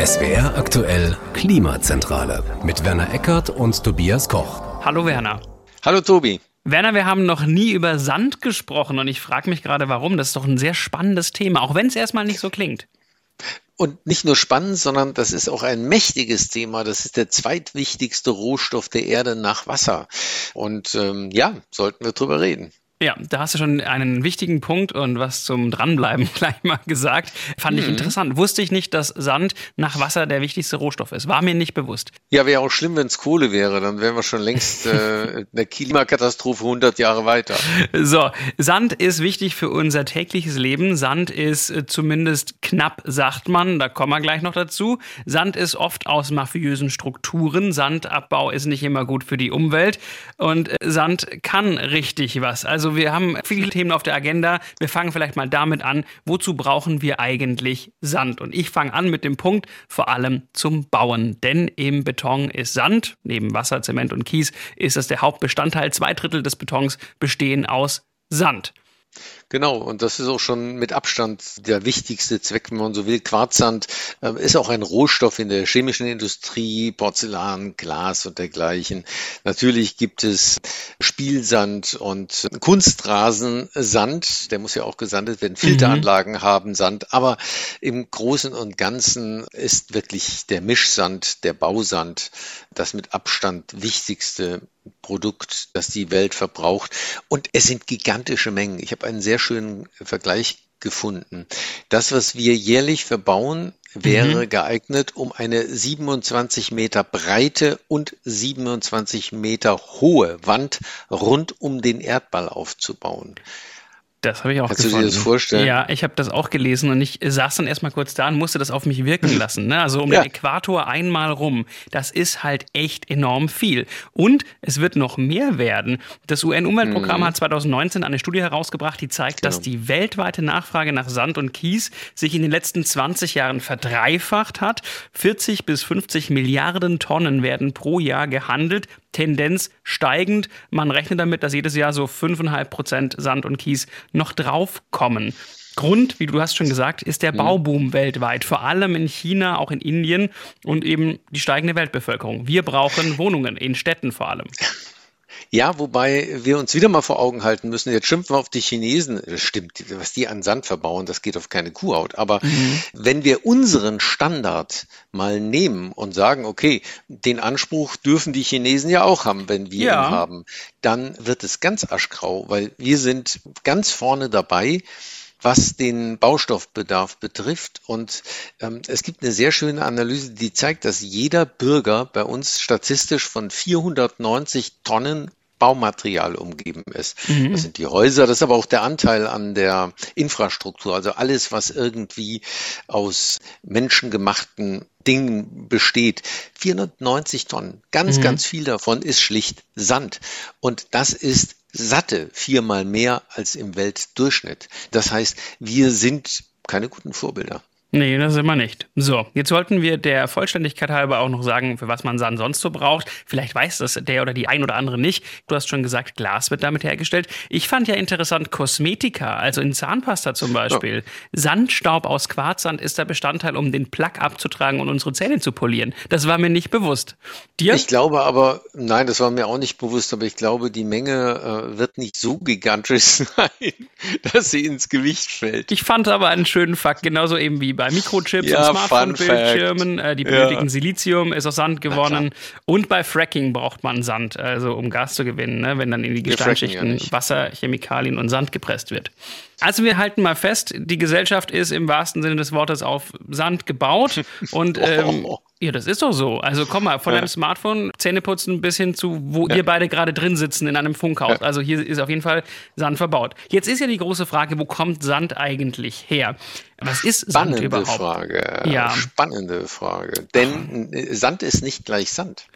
SWR aktuell Klimazentrale mit Werner Eckert und Tobias Koch. Hallo Werner. Hallo Tobi. Werner, wir haben noch nie über Sand gesprochen und ich frage mich gerade, warum. Das ist doch ein sehr spannendes Thema, auch wenn es erstmal nicht so klingt. Und nicht nur spannend, sondern das ist auch ein mächtiges Thema. Das ist der zweitwichtigste Rohstoff der Erde nach Wasser. Und ähm, ja, sollten wir drüber reden. Ja, da hast du schon einen wichtigen Punkt und was zum Dranbleiben gleich mal gesagt. Fand ich mhm. interessant. Wusste ich nicht, dass Sand nach Wasser der wichtigste Rohstoff ist. War mir nicht bewusst. Ja, wäre auch schlimm, wenn es Kohle wäre. Dann wären wir schon längst äh, der Klimakatastrophe 100 Jahre weiter. So, Sand ist wichtig für unser tägliches Leben. Sand ist äh, zumindest knapp, sagt man. Da kommen wir gleich noch dazu. Sand ist oft aus mafiösen Strukturen. Sandabbau ist nicht immer gut für die Umwelt. Und äh, Sand kann richtig was. Also also wir haben viele Themen auf der Agenda. Wir fangen vielleicht mal damit an, wozu brauchen wir eigentlich Sand? Und ich fange an mit dem Punkt vor allem zum Bauen. Denn im Beton ist Sand, neben Wasser, Zement und Kies, ist das der Hauptbestandteil. Zwei Drittel des Betons bestehen aus Sand. Genau, und das ist auch schon mit Abstand der wichtigste Zweck, wenn man so will. Quarzsand äh, ist auch ein Rohstoff in der chemischen Industrie, Porzellan, Glas und dergleichen. Natürlich gibt es Spielsand und Kunstrasensand, der muss ja auch gesandet werden. Filteranlagen mhm. haben Sand, aber im Großen und Ganzen ist wirklich der Mischsand, der Bausand, das mit Abstand wichtigste Produkt, das die Welt verbraucht. Und es sind gigantische Mengen. Ich habe einen sehr schönen Vergleich gefunden. Das, was wir jährlich verbauen, wäre mhm. geeignet, um eine 27 Meter breite und 27 Meter hohe Wand rund um den Erdball aufzubauen. Das habe ich auch Kannst gefunden. du dir das vorstellen? Ja, ich habe das auch gelesen und ich saß dann erstmal kurz da und musste das auf mich wirken lassen. Ne? Also um ja. den Äquator einmal rum. Das ist halt echt enorm viel. Und es wird noch mehr werden. Das UN-Umweltprogramm mhm. hat 2019 eine Studie herausgebracht, die zeigt, genau. dass die weltweite Nachfrage nach Sand und Kies sich in den letzten 20 Jahren verdreifacht hat. 40 bis 50 Milliarden Tonnen werden pro Jahr gehandelt. Tendenz steigend. Man rechnet damit, dass jedes Jahr so 5,5 Prozent Sand und Kies noch draufkommen. Grund, wie du hast schon gesagt, ist der mhm. Bauboom weltweit, vor allem in China, auch in Indien und eben die steigende Weltbevölkerung. Wir brauchen Wohnungen, in Städten vor allem. Ja, wobei wir uns wieder mal vor Augen halten müssen, jetzt schimpfen wir auf die Chinesen, das stimmt, was die an Sand verbauen, das geht auf keine Kuhhaut. Aber mhm. wenn wir unseren Standard mal nehmen und sagen, okay, den Anspruch dürfen die Chinesen ja auch haben, wenn wir ja. ihn haben, dann wird es ganz aschgrau, weil wir sind ganz vorne dabei was den Baustoffbedarf betrifft. Und ähm, es gibt eine sehr schöne Analyse, die zeigt, dass jeder Bürger bei uns statistisch von 490 Tonnen Baumaterial umgeben ist. Mhm. Das sind die Häuser, das ist aber auch der Anteil an der Infrastruktur, also alles, was irgendwie aus menschengemachten Dingen besteht. 490 Tonnen, ganz, mhm. ganz viel davon ist schlicht Sand. Und das ist satte viermal mehr als im Weltdurchschnitt. Das heißt, wir sind keine guten Vorbilder. Nee, das sind wir nicht. So, jetzt sollten wir der Vollständigkeit halber auch noch sagen, für was man Sand sonst so braucht. Vielleicht weiß das der oder die ein oder andere nicht. Du hast schon gesagt, Glas wird damit hergestellt. Ich fand ja interessant Kosmetika, also in Zahnpasta zum Beispiel. Ja. Sandstaub aus Quarzsand ist der Bestandteil, um den Plack abzutragen und unsere Zähne zu polieren. Das war mir nicht bewusst. Dir? Ich glaube aber, nein, das war mir auch nicht bewusst, aber ich glaube, die Menge äh, wird nicht so gigantisch sein, dass sie ins Gewicht fällt. Ich fand aber einen schönen Fakt, genauso eben wie bei Mikrochips ja, und Smartphone-Bildschirmen. Äh, die benötigen ja. Silizium, ist aus Sand gewonnen. Und bei Fracking braucht man Sand, also um Gas zu gewinnen, ne, wenn dann in die Gesteinsschichten ja Wasser, Chemikalien und Sand gepresst wird. Also wir halten mal fest, die Gesellschaft ist im wahrsten Sinne des Wortes auf Sand gebaut und ähm, oh. Ja, das ist doch so. Also komm mal, von ja. deinem Smartphone, Zähneputzen bis hin zu, wo ja. ihr beide gerade drin sitzen in einem Funkhaus. Ja. Also hier ist auf jeden Fall Sand verbaut. Jetzt ist ja die große Frage, wo kommt Sand eigentlich her? Was ist Spannende Sand überhaupt? Frage. Ja. Spannende Frage. Denn Ach. Sand ist nicht gleich Sand.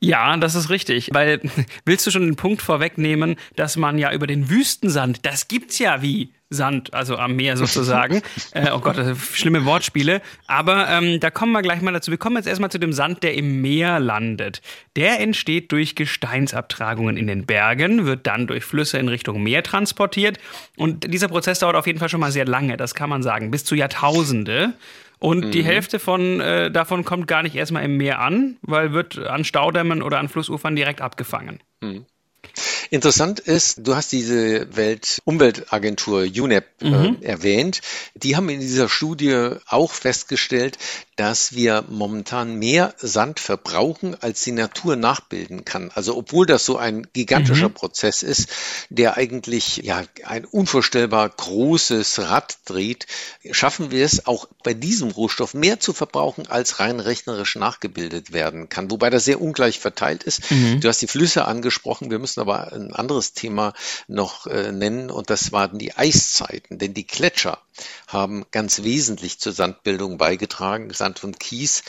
Ja, das ist richtig. Weil willst du schon den Punkt vorwegnehmen, dass man ja über den Wüstensand, das gibt's ja wie Sand, also am Meer sozusagen. äh, oh Gott, schlimme Wortspiele. Aber ähm, da kommen wir gleich mal dazu. Wir kommen jetzt erstmal zu dem Sand, der im Meer landet. Der entsteht durch Gesteinsabtragungen in den Bergen, wird dann durch Flüsse in Richtung Meer transportiert. Und dieser Prozess dauert auf jeden Fall schon mal sehr lange, das kann man sagen, bis zu Jahrtausende. Und mhm. die Hälfte von, äh, davon kommt gar nicht erstmal im Meer an, weil wird an Staudämmen oder an Flussufern direkt abgefangen. Mhm. Interessant ist, du hast diese Weltumweltagentur UNEP äh, mhm. erwähnt. Die haben in dieser Studie auch festgestellt, dass wir momentan mehr Sand verbrauchen, als die Natur nachbilden kann. Also obwohl das so ein gigantischer mhm. Prozess ist, der eigentlich ja ein unvorstellbar großes Rad dreht, schaffen wir es auch bei diesem Rohstoff mehr zu verbrauchen, als rein rechnerisch nachgebildet werden kann. Wobei das sehr ungleich verteilt ist. Mhm. Du hast die Flüsse angesprochen. Wir müssen aber ein anderes Thema noch äh, nennen und das waren die Eiszeiten, denn die Gletscher haben ganz wesentlich zur Sandbildung beigetragen, Sand und Kies.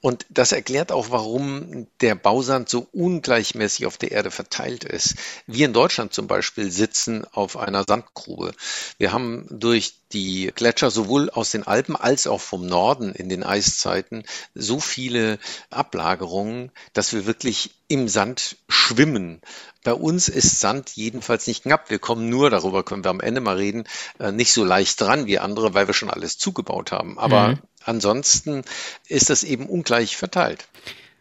Und das erklärt auch, warum der Bausand so ungleichmäßig auf der Erde verteilt ist. Wir in Deutschland zum Beispiel sitzen auf einer Sandgrube. Wir haben durch die Gletscher sowohl aus den Alpen als auch vom Norden in den Eiszeiten so viele Ablagerungen, dass wir wirklich im Sand schwimmen. Bei uns ist Sand jedenfalls nicht knapp. Wir kommen nur, darüber können wir am Ende mal reden, äh, nicht so leicht dran wie andere, weil wir schon alles zugebaut haben. Aber mhm. Ansonsten ist das eben ungleich verteilt.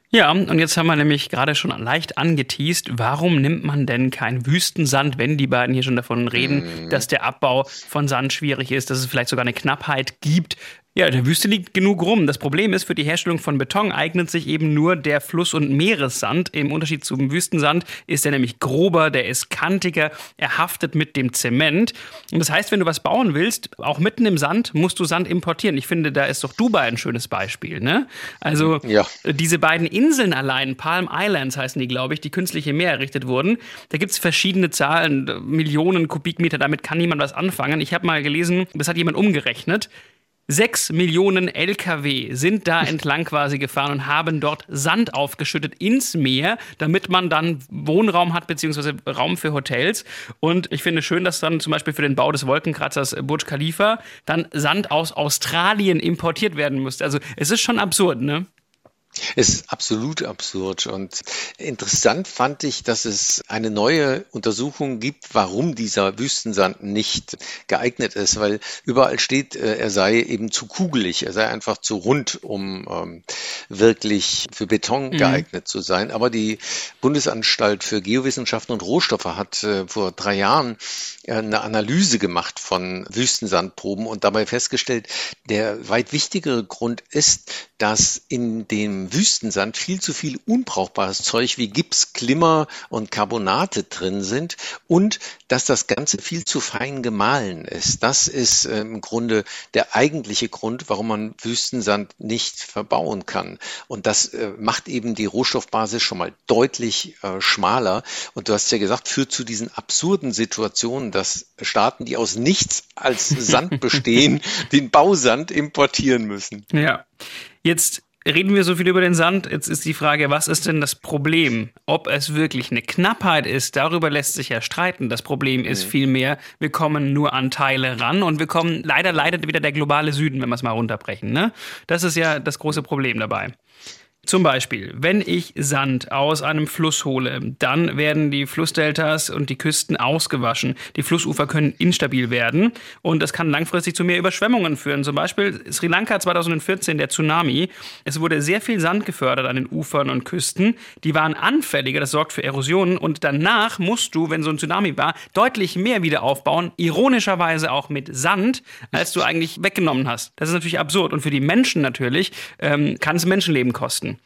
Ja, und jetzt haben wir nämlich gerade schon leicht angeteased, warum nimmt man denn kein Wüstensand, wenn die beiden hier schon davon reden, mhm. dass der Abbau von Sand schwierig ist, dass es vielleicht sogar eine Knappheit gibt. Ja, der Wüste liegt genug rum. Das Problem ist, für die Herstellung von Beton eignet sich eben nur der Fluss- und Meeressand. Im Unterschied zum Wüstensand ist er nämlich grober, der ist kantiger, er haftet mit dem Zement. Und das heißt, wenn du was bauen willst, auch mitten im Sand, musst du Sand importieren. Ich finde, da ist doch Dubai ein schönes Beispiel. Ne? Also ja. diese beiden Inseln allein, Palm Islands heißen die, glaube ich, die künstlich im Meer errichtet wurden. Da gibt es verschiedene Zahlen, Millionen Kubikmeter, damit kann niemand was anfangen. Ich habe mal gelesen, das hat jemand umgerechnet. Sechs Millionen Lkw sind da entlang quasi gefahren und haben dort Sand aufgeschüttet ins Meer, damit man dann Wohnraum hat, beziehungsweise Raum für Hotels. Und ich finde schön, dass dann zum Beispiel für den Bau des Wolkenkratzers Burj Khalifa dann Sand aus Australien importiert werden müsste. Also es ist schon absurd, ne? Es ist absolut absurd und interessant fand ich, dass es eine neue Untersuchung gibt, warum dieser Wüstensand nicht geeignet ist, weil überall steht, äh, er sei eben zu kugelig, er sei einfach zu rund, um ähm, wirklich für Beton mhm. geeignet zu sein. Aber die Bundesanstalt für Geowissenschaften und Rohstoffe hat äh, vor drei Jahren äh, eine Analyse gemacht von Wüstensandproben und dabei festgestellt, der weit wichtigere Grund ist, dass in dem Wüstensand viel zu viel unbrauchbares Zeug wie Gips, Glimmer und Carbonate drin sind und dass das Ganze viel zu fein gemahlen ist. Das ist äh, im Grunde der eigentliche Grund, warum man Wüstensand nicht verbauen kann. Und das äh, macht eben die Rohstoffbasis schon mal deutlich äh, schmaler. Und du hast ja gesagt, führt zu diesen absurden Situationen, dass Staaten, die aus nichts als Sand bestehen, den Bausand importieren müssen. Ja. Jetzt reden wir so viel über den Sand. Jetzt ist die Frage, was ist denn das Problem? Ob es wirklich eine Knappheit ist, darüber lässt sich ja streiten. Das Problem ist mhm. vielmehr, wir kommen nur an Teile ran und wir kommen, leider leidet wieder der globale Süden, wenn wir es mal runterbrechen. Ne? Das ist ja das große Problem dabei. Zum Beispiel, wenn ich Sand aus einem Fluss hole, dann werden die Flussdeltas und die Küsten ausgewaschen. Die Flussufer können instabil werden und das kann langfristig zu mehr Überschwemmungen führen. Zum Beispiel Sri Lanka 2014, der Tsunami. Es wurde sehr viel Sand gefördert an den Ufern und Küsten. Die waren anfälliger, das sorgt für Erosionen und danach musst du, wenn so ein Tsunami war, deutlich mehr wieder aufbauen. Ironischerweise auch mit Sand, als du eigentlich weggenommen hast. Das ist natürlich absurd und für die Menschen natürlich ähm, kann es Menschenleben kosten.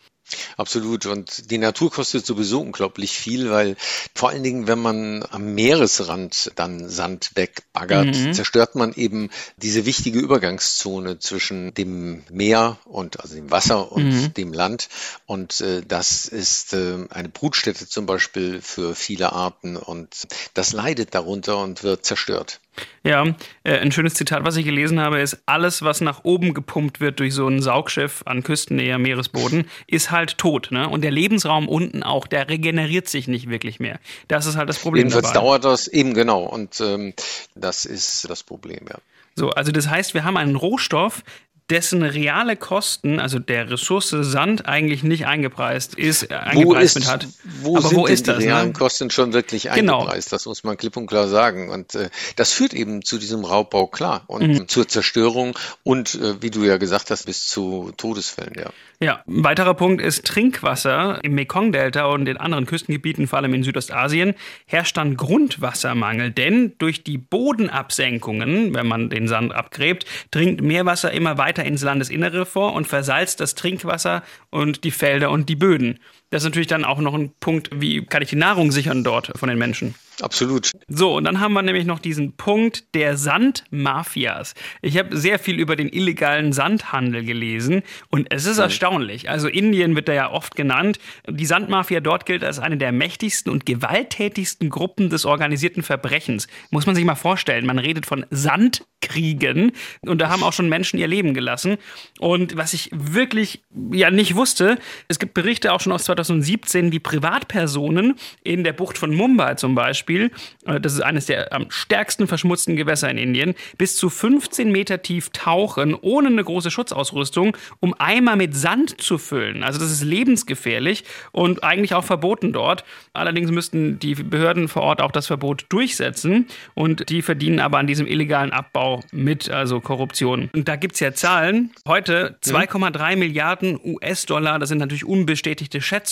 Absolut. Und die Natur kostet sowieso unglaublich viel, weil vor allen Dingen, wenn man am Meeresrand dann Sand wegbaggert, mhm. zerstört man eben diese wichtige Übergangszone zwischen dem Meer und also dem Wasser und mhm. dem Land. Und äh, das ist äh, eine Brutstätte zum Beispiel für viele Arten und das leidet darunter und wird zerstört. Ja, äh, ein schönes Zitat, was ich gelesen habe, ist, alles, was nach oben gepumpt wird durch so ein Saugschiff an Küstennähe, Meeresboden, ist halt tot. Ne? Und der Lebensraum unten auch, der regeneriert sich nicht wirklich mehr. Das ist halt das Problem. Jedenfalls dabei. dauert das eben genau. Und ähm, das ist das Problem, ja. So, also das heißt, wir haben einen Rohstoff, dessen reale Kosten, also der Ressource Sand, eigentlich nicht eingepreist ist, eingepreist mit hat. Wo Aber sind wo ist die das, ne? realen ne? Kosten schon wirklich genau. eingepreist? Genau. Das muss man klipp und klar sagen. Und äh, das führt eben zu diesem Raubbau klar und mhm. zur Zerstörung und, äh, wie du ja gesagt hast, bis zu Todesfällen, ja. Ja, ein weiterer Punkt ist Trinkwasser. Im Mekong-Delta und in anderen Küstengebieten, vor allem in Südostasien, herrscht dann Grundwassermangel. Denn durch die Bodenabsenkungen, wenn man den Sand abgräbt, dringt Meerwasser immer weiter ins Landesinnere vor und versalzt das Trinkwasser und die Felder und die Böden. Das ist natürlich dann auch noch ein Punkt, wie kann ich die Nahrung sichern dort von den Menschen. Absolut. So, und dann haben wir nämlich noch diesen Punkt der Sandmafias. Ich habe sehr viel über den illegalen Sandhandel gelesen und es ist mhm. erstaunlich. Also Indien wird da ja oft genannt. Die Sandmafia dort gilt als eine der mächtigsten und gewalttätigsten Gruppen des organisierten Verbrechens. Muss man sich mal vorstellen. Man redet von Sandkriegen und da haben auch schon Menschen ihr Leben gelassen. Und was ich wirklich ja nicht wusste, es gibt Berichte auch schon aus 2017, wie Privatpersonen in der Bucht von Mumbai zum Beispiel äh, das ist eines der am stärksten verschmutzten Gewässer in Indien, bis zu 15 Meter tief tauchen, ohne eine große Schutzausrüstung, um Eimer mit Sand zu füllen. Also das ist lebensgefährlich und eigentlich auch verboten dort. Allerdings müssten die Behörden vor Ort auch das Verbot durchsetzen und die verdienen aber an diesem illegalen Abbau mit, also Korruption. Und da gibt es ja Zahlen. Heute 2,3 Milliarden US-Dollar, das sind natürlich unbestätigte Schätzungen,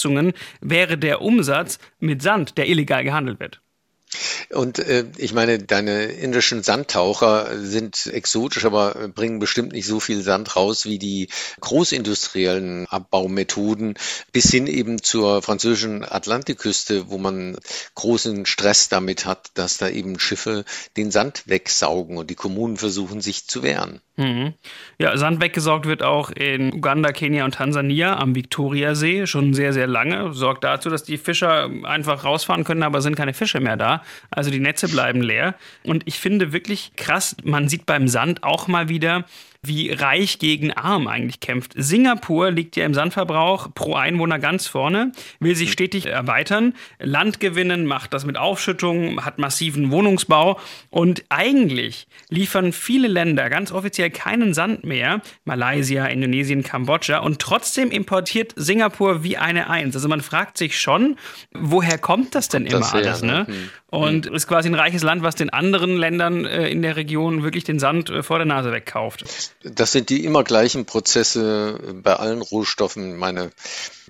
wäre der Umsatz mit Sand, der illegal gehandelt wird. Und äh, ich meine, deine indischen Sandtaucher sind exotisch, aber bringen bestimmt nicht so viel Sand raus wie die großindustriellen Abbaumethoden bis hin eben zur französischen Atlantikküste, wo man großen Stress damit hat, dass da eben Schiffe den Sand wegsaugen und die Kommunen versuchen sich zu wehren. Mhm. Ja, Sand weggesaugt wird auch in Uganda, Kenia und Tansania am Viktoriasee schon sehr, sehr lange. Sorgt dazu, dass die Fischer einfach rausfahren können, aber sind keine Fische mehr da. Also die Netze bleiben leer. Und ich finde wirklich krass, man sieht beim Sand auch mal wieder, wie reich gegen arm eigentlich kämpft. Singapur liegt ja im Sandverbrauch pro Einwohner ganz vorne, will sich stetig erweitern, Land gewinnen, macht das mit Aufschüttungen, hat massiven Wohnungsbau und eigentlich liefern viele Länder ganz offiziell keinen Sand mehr, Malaysia, Indonesien, Kambodscha und trotzdem importiert Singapur wie eine Eins. Also man fragt sich schon, woher kommt das denn immer das alles? Ne? Und ist quasi ein reiches Land, was den anderen Ländern äh, in der Region wirklich den Sand äh, vor der Nase wegkauft. Das sind die immer gleichen Prozesse bei allen Rohstoffen. Ich meine,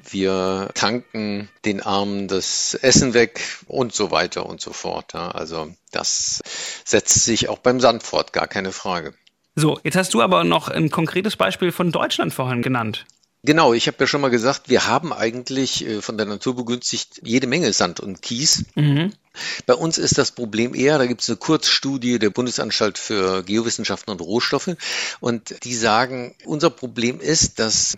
wir tanken den Armen das Essen weg und so weiter und so fort. Ja. Also das setzt sich auch beim Sand fort, gar keine Frage. So, jetzt hast du aber noch ein konkretes Beispiel von Deutschland vorhin genannt. Genau, ich habe ja schon mal gesagt, wir haben eigentlich äh, von der Natur begünstigt jede Menge Sand und Kies. Mhm. Bei uns ist das Problem eher, da gibt es eine Kurzstudie der Bundesanstalt für Geowissenschaften und Rohstoffe und die sagen, unser Problem ist, dass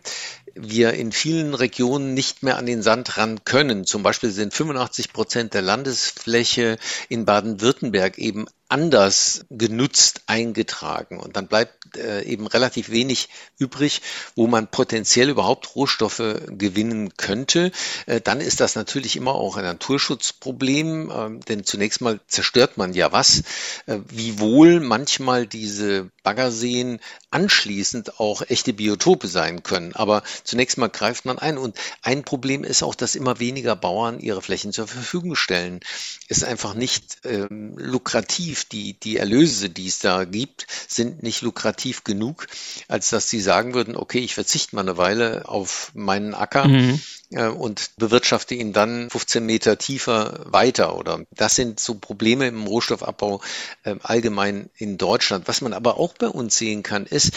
wir in vielen Regionen nicht mehr an den Sand ran können. Zum Beispiel sind 85 Prozent der Landesfläche in Baden-Württemberg eben anders genutzt eingetragen. Und dann bleibt äh, eben relativ wenig übrig, wo man potenziell überhaupt Rohstoffe gewinnen könnte. Äh, dann ist das natürlich immer auch ein Naturschutzproblem, äh, denn zunächst mal zerstört man ja was, äh, wiewohl manchmal diese Baggerseen anschließend auch echte Biotope sein können. Aber zunächst mal greift man ein. Und ein Problem ist auch, dass immer weniger Bauern ihre Flächen zur Verfügung stellen. Ist einfach nicht ähm, lukrativ. Die, die Erlöse, die es da gibt, sind nicht lukrativ genug, als dass sie sagen würden, okay, ich verzichte mal eine Weile auf meinen Acker. Mhm äh, und bewirtschafte ihn dann 15 Meter tiefer weiter. Oder das sind so Probleme im Rohstoffabbau äh, allgemein in Deutschland. Was man aber auch bei uns sehen kann, ist,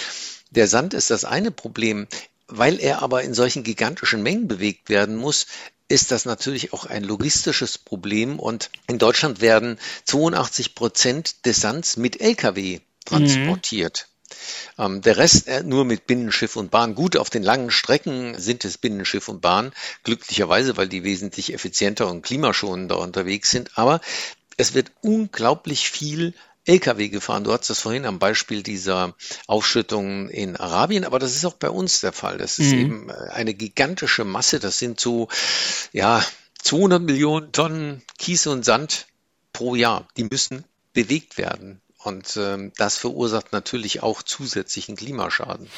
der Sand ist das eine Problem. Weil er aber in solchen gigantischen Mengen bewegt werden muss, ist das natürlich auch ein logistisches Problem. Und in Deutschland werden 82 Prozent des Sands mit Lkw transportiert. Mhm. Ähm, der Rest äh, nur mit Binnenschiff und Bahn. Gut, auf den langen Strecken sind es Binnenschiff und Bahn, glücklicherweise, weil die wesentlich effizienter und klimaschonender unterwegs sind. Aber es wird unglaublich viel Lkw gefahren. Du hast das vorhin am Beispiel dieser Aufschüttung in Arabien, aber das ist auch bei uns der Fall. Das ist mhm. eben äh, eine gigantische Masse. Das sind so, ja, 200 Millionen Tonnen Kies und Sand pro Jahr. Die müssen bewegt werden. Und ähm, das verursacht natürlich auch zusätzlichen Klimaschaden.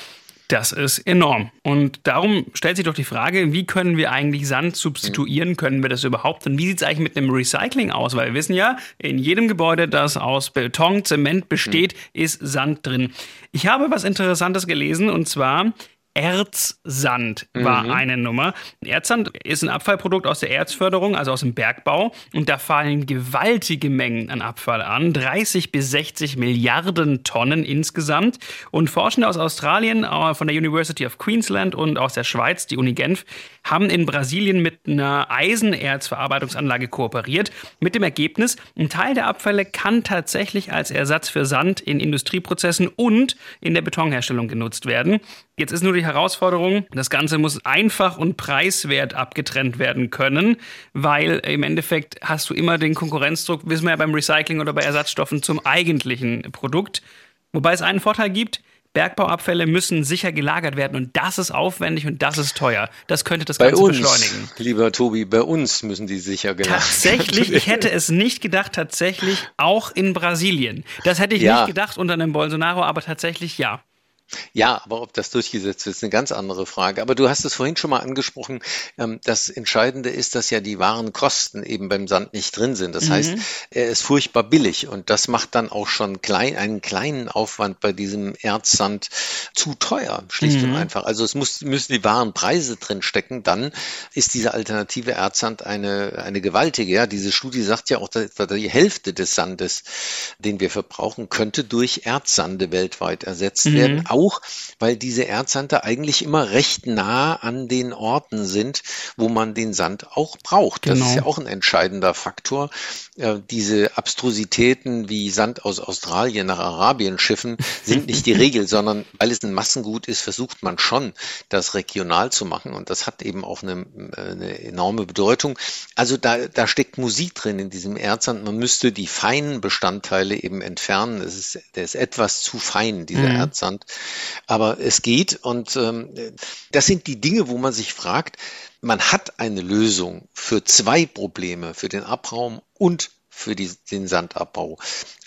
Das ist enorm. Und darum stellt sich doch die Frage, wie können wir eigentlich Sand substituieren? Können wir das überhaupt? Und wie sieht es eigentlich mit einem Recycling aus? Weil wir wissen ja, in jedem Gebäude, das aus Beton, Zement besteht, ist Sand drin. Ich habe was Interessantes gelesen und zwar Erzsand war mhm. eine Nummer. Erzsand ist ein Abfallprodukt aus der Erzförderung, also aus dem Bergbau. Und da fallen gewaltige Mengen an Abfall an. 30 bis 60 Milliarden Tonnen insgesamt. Und Forschende aus Australien, äh, von der University of Queensland und aus der Schweiz, die Uni Genf, haben in Brasilien mit einer Eisenerzverarbeitungsanlage kooperiert. Mit dem Ergebnis, ein Teil der Abfälle kann tatsächlich als Ersatz für Sand in Industrieprozessen und in der Betonherstellung genutzt werden. Jetzt ist nur die Herausforderung, das Ganze muss einfach und preiswert abgetrennt werden können, weil im Endeffekt hast du immer den Konkurrenzdruck, wissen wir ja beim Recycling oder bei Ersatzstoffen zum eigentlichen Produkt. Wobei es einen Vorteil gibt, Bergbauabfälle müssen sicher gelagert werden und das ist aufwendig und das ist teuer. Das könnte das bei Ganze uns, beschleunigen. Lieber Tobi, bei uns müssen die sicher gelagert werden. Tatsächlich, ich hätte es nicht gedacht, tatsächlich auch in Brasilien. Das hätte ich ja. nicht gedacht unter einem Bolsonaro, aber tatsächlich ja. Ja, aber ob das durchgesetzt wird, ist eine ganz andere Frage. Aber du hast es vorhin schon mal angesprochen. Ähm, das Entscheidende ist, dass ja die wahren Kosten eben beim Sand nicht drin sind. Das mhm. heißt, er ist furchtbar billig und das macht dann auch schon klein, einen kleinen Aufwand bei diesem Erzsand zu teuer, schlicht mhm. und einfach. Also es muss, müssen die wahren Preise drin stecken. Dann ist diese alternative Erzsand eine, eine gewaltige. Ja, diese Studie sagt ja auch, dass etwa die Hälfte des Sandes, den wir verbrauchen, könnte durch Erzsande weltweit ersetzt mhm. werden auch, weil diese Erzsande eigentlich immer recht nah an den Orten sind, wo man den Sand auch braucht. Genau. Das ist genau. ja auch ein entscheidender Faktor. Äh, diese Abstrusitäten wie Sand aus Australien nach Arabien schiffen sind nicht die Regel, sondern weil es ein Massengut ist, versucht man schon, das regional zu machen. Und das hat eben auch eine, eine enorme Bedeutung. Also da, da steckt Musik drin in diesem Erzsand. Man müsste die feinen Bestandteile eben entfernen. Es ist, der ist etwas zu fein, dieser mhm. Erzsand. Aber es geht und ähm, das sind die Dinge, wo man sich fragt, man hat eine Lösung für zwei Probleme, für den Abraum und für die, den Sandabbau.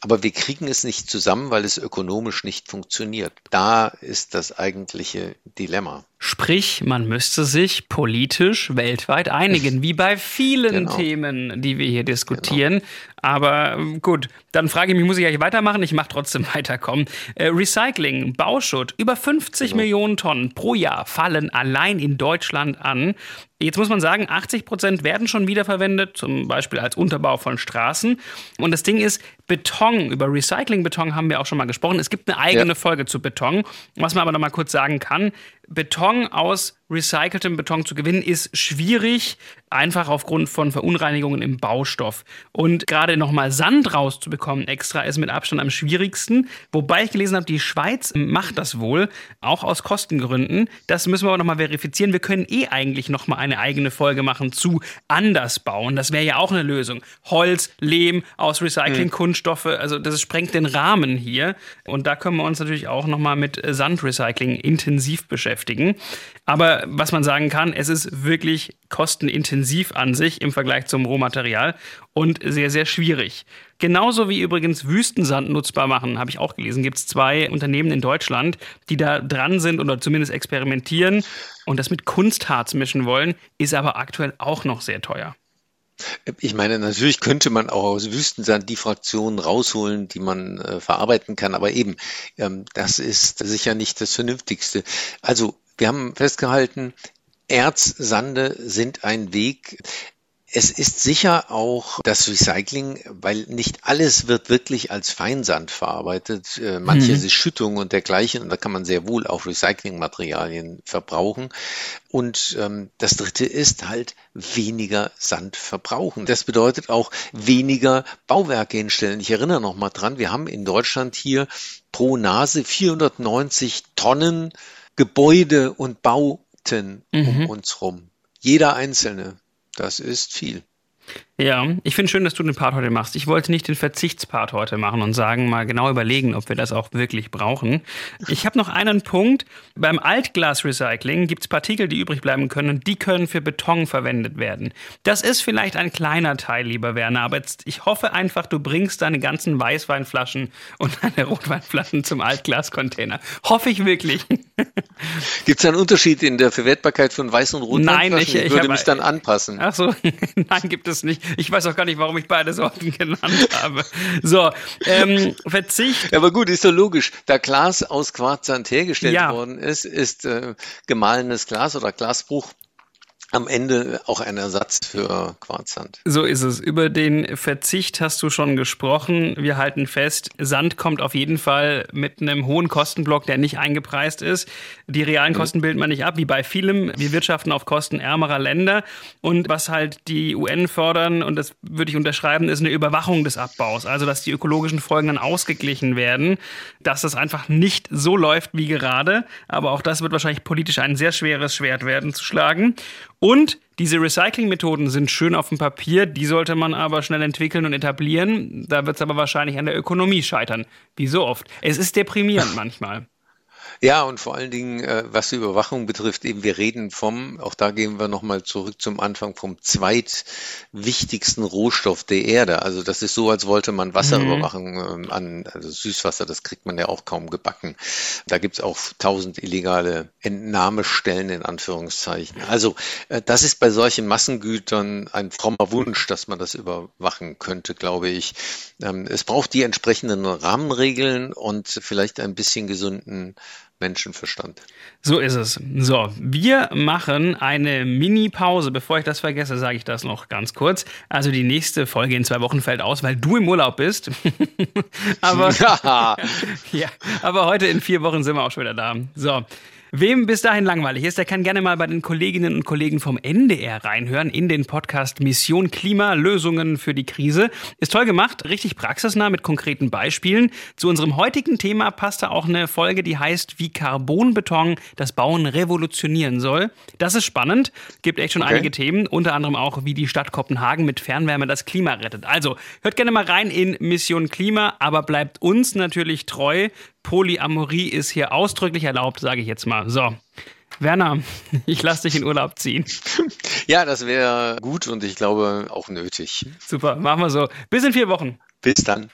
Aber wir kriegen es nicht zusammen, weil es ökonomisch nicht funktioniert. Da ist das eigentliche Dilemma. Sprich, man müsste sich politisch weltweit einigen, wie bei vielen genau. Themen, die wir hier diskutieren. Genau. Aber ähm, gut, dann frage ich mich, muss ich eigentlich weitermachen? Ich mache trotzdem weiterkommen. Äh, Recycling, Bauschutt, über 50 genau. Millionen Tonnen pro Jahr fallen allein in Deutschland an. Jetzt muss man sagen, 80 Prozent werden schon wiederverwendet, zum Beispiel als Unterbau von Straßen. Und das Ding ist, Beton, über Recyclingbeton haben wir auch schon mal gesprochen. Es gibt eine eigene ja. Folge zu Beton. Was man aber noch mal kurz sagen kann, Beton aus recyceltem Beton zu gewinnen, ist schwierig, einfach aufgrund von Verunreinigungen im Baustoff. Und gerade nochmal Sand rauszubekommen extra ist mit Abstand am schwierigsten. Wobei ich gelesen habe, die Schweiz macht das wohl, auch aus Kostengründen. Das müssen wir aber nochmal verifizieren. Wir können eh eigentlich nochmal eine eigene Folge machen zu anders bauen. Das wäre ja auch eine Lösung. Holz, Lehm aus Recycling-Kunststoffe, also das sprengt den Rahmen hier. Und da können wir uns natürlich auch nochmal mit Sandrecycling intensiv beschäftigen. Aber was man sagen kann, es ist wirklich kostenintensiv an sich im Vergleich zum Rohmaterial und sehr, sehr schwierig. Genauso wie übrigens Wüstensand nutzbar machen, habe ich auch gelesen, gibt es zwei Unternehmen in Deutschland, die da dran sind oder zumindest experimentieren und das mit Kunstharz mischen wollen, ist aber aktuell auch noch sehr teuer. Ich meine, natürlich könnte man auch aus Wüstensand die Fraktionen rausholen, die man äh, verarbeiten kann, aber eben, ähm, das ist sicher nicht das Vernünftigste. Also wir haben festgehalten, Erzsande sind ein Weg. Es ist sicher auch das Recycling, weil nicht alles wird wirklich als Feinsand verarbeitet. Äh, manches mhm. ist Schüttung und dergleichen und da kann man sehr wohl auch Recyclingmaterialien verbrauchen. Und ähm, das Dritte ist halt weniger Sand verbrauchen. Das bedeutet auch weniger Bauwerke hinstellen. Ich erinnere noch mal dran, wir haben in Deutschland hier pro Nase 490 Tonnen Gebäude und Bauten mhm. um uns rum. Jeder einzelne. Das ist viel. Ja, ich finde schön, dass du den Part heute machst. Ich wollte nicht den Verzichtspart heute machen und sagen, mal genau überlegen, ob wir das auch wirklich brauchen. Ich habe noch einen Punkt. Beim Altglasrecycling gibt es Partikel, die übrig bleiben können und die können für Beton verwendet werden. Das ist vielleicht ein kleiner Teil, lieber Werner, aber jetzt, ich hoffe einfach, du bringst deine ganzen Weißweinflaschen und deine Rotweinflaschen zum Altglascontainer. Hoffe ich wirklich. Gibt es einen Unterschied in der Verwertbarkeit von Weiß- und Rotweinflaschen? Nein, ich, ich, ich würde mich dann anpassen. Ach so, nein, gibt es nicht. Ich weiß auch gar nicht, warum ich beide Sorten genannt habe. So, ähm, Verzicht. Ja, aber gut, ist doch logisch. Da Glas aus Quarzsand hergestellt ja. worden ist, ist äh, gemahlenes Glas oder Glasbruch am Ende auch ein Ersatz für Quarzsand. So ist es. Über den Verzicht hast du schon gesprochen. Wir halten fest, Sand kommt auf jeden Fall mit einem hohen Kostenblock, der nicht eingepreist ist. Die realen mhm. Kosten bildet man nicht ab, wie bei vielem. Wir wirtschaften auf Kosten ärmerer Länder. Und was halt die UN fördern, und das würde ich unterschreiben, ist eine Überwachung des Abbaus. Also, dass die ökologischen Folgen dann ausgeglichen werden, dass das einfach nicht so läuft wie gerade. Aber auch das wird wahrscheinlich politisch ein sehr schweres Schwert werden zu schlagen. Und diese Recycling-Methoden sind schön auf dem Papier, die sollte man aber schnell entwickeln und etablieren. Da wird es aber wahrscheinlich an der Ökonomie scheitern, wie so oft. Es ist deprimierend manchmal. Ja, und vor allen Dingen, äh, was die Überwachung betrifft, eben wir reden vom, auch da gehen wir nochmal zurück zum Anfang, vom zweitwichtigsten Rohstoff der Erde. Also das ist so, als wollte man Wasser mhm. überwachen ähm, an also Süßwasser, das kriegt man ja auch kaum gebacken. Da gibt's auch tausend illegale Entnahmestellen in Anführungszeichen. Also äh, das ist bei solchen Massengütern ein frommer Wunsch, dass man das überwachen könnte, glaube ich. Ähm, es braucht die entsprechenden Rahmenregeln und vielleicht ein bisschen gesunden Menschenverstand. So ist es. So, wir machen eine Mini-Pause. Bevor ich das vergesse, sage ich das noch ganz kurz. Also die nächste Folge in zwei Wochen fällt aus, weil du im Urlaub bist. aber, ja, aber heute in vier Wochen sind wir auch schon wieder da. So. Wem bis dahin langweilig ist, der kann gerne mal bei den Kolleginnen und Kollegen vom NDR reinhören in den Podcast Mission Klima Lösungen für die Krise. Ist toll gemacht, richtig praxisnah mit konkreten Beispielen. Zu unserem heutigen Thema passt da auch eine Folge, die heißt, wie Carbonbeton das Bauen revolutionieren soll. Das ist spannend, gibt echt schon okay. einige Themen, unter anderem auch, wie die Stadt Kopenhagen mit Fernwärme das Klima rettet. Also, hört gerne mal rein in Mission Klima, aber bleibt uns natürlich treu. Polyamorie ist hier ausdrücklich erlaubt, sage ich jetzt mal. So. Werner, ich lasse dich in Urlaub ziehen. Ja, das wäre gut und ich glaube auch nötig. Super, machen wir so. Bis in vier Wochen. Bis dann.